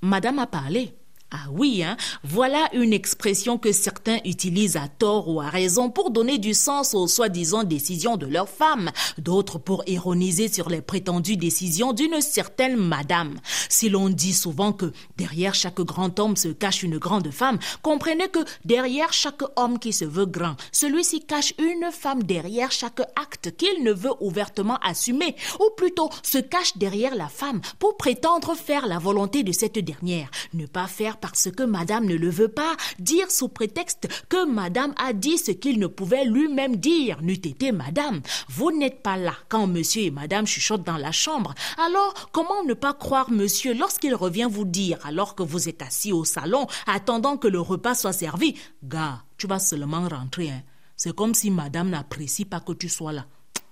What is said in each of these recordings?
Madame a parlé. Ah oui, hein? voilà une expression que certains utilisent à tort ou à raison pour donner du sens aux soi-disant décisions de leurs femmes, d'autres pour ironiser sur les prétendues décisions d'une certaine madame. Si l'on dit souvent que derrière chaque grand homme se cache une grande femme, comprenez que derrière chaque homme qui se veut grand, celui-ci cache une femme derrière chaque acte qu'il ne veut ouvertement assumer, ou plutôt se cache derrière la femme pour prétendre faire la volonté de cette dernière, ne pas faire parce que madame ne le veut pas, dire sous prétexte que madame a dit ce qu'il ne pouvait lui-même dire, n'eût été madame. Vous n'êtes pas là quand monsieur et madame chuchotent dans la chambre. Alors, comment ne pas croire monsieur lorsqu'il revient vous dire, alors que vous êtes assis au salon, attendant que le repas soit servi, gars, tu vas seulement rentrer, hein. C'est comme si madame n'apprécie pas que tu sois là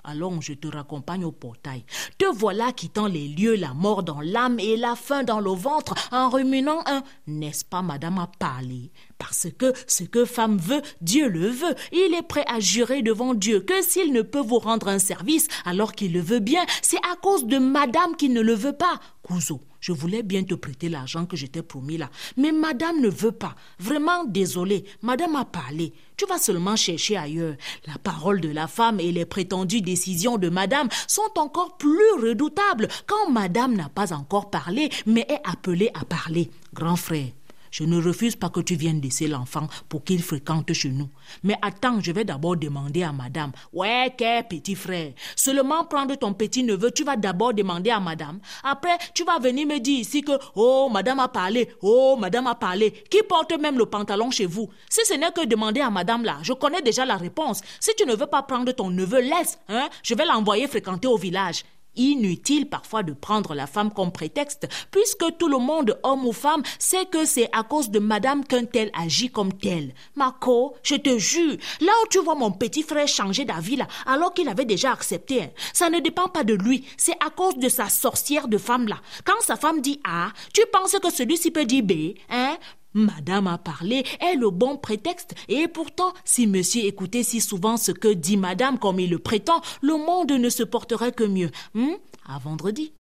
alors je te raccompagne au portail. Te voilà quittant les lieux, la mort dans l'âme et la faim dans le ventre, en ruminant un N'est-ce pas, madame, à parler? Parce que ce que femme veut, Dieu le veut. Il est prêt à jurer devant Dieu que s'il ne peut vous rendre un service alors qu'il le veut bien, c'est à cause de madame qui ne le veut pas. Couso, je voulais bien te prêter l'argent que j'étais promis là. Mais madame ne veut pas. Vraiment désolé. Madame a parlé. Tu vas seulement chercher ailleurs. La parole de la femme et les prétendues décisions de madame sont encore plus redoutables quand madame n'a pas encore parlé, mais est appelée à parler. Grand frère, je ne refuse pas que tu viennes laisser l'enfant pour qu'il fréquente chez nous. Mais attends, je vais d'abord demander à madame. Ouais, quel petit frère. Seulement prendre ton petit neveu, tu vas d'abord demander à madame. Après, tu vas venir me dire ici que, oh, madame a parlé, oh, madame a parlé. Qui porte même le pantalon chez vous? Si ce n'est que demander à madame là, je connais déjà la réponse. Si tu ne veux pas prendre ton neveu, laisse, hein. Je vais l'envoyer fréquenter au village. Inutile parfois de prendre la femme comme prétexte, puisque tout le monde, homme ou femme, sait que c'est à cause de madame qu'un tel agit comme tel. Marco, je te jure, là où tu vois mon petit frère changer d'avis là, alors qu'il avait déjà accepté, hein, ça ne dépend pas de lui, c'est à cause de sa sorcière de femme là. Quand sa femme dit A, tu penses que celui-ci peut dire B, hein? Madame a parlé est le bon prétexte, et pourtant, si monsieur écoutait si souvent ce que dit madame comme il le prétend, le monde ne se porterait que mieux. Hmm? À vendredi.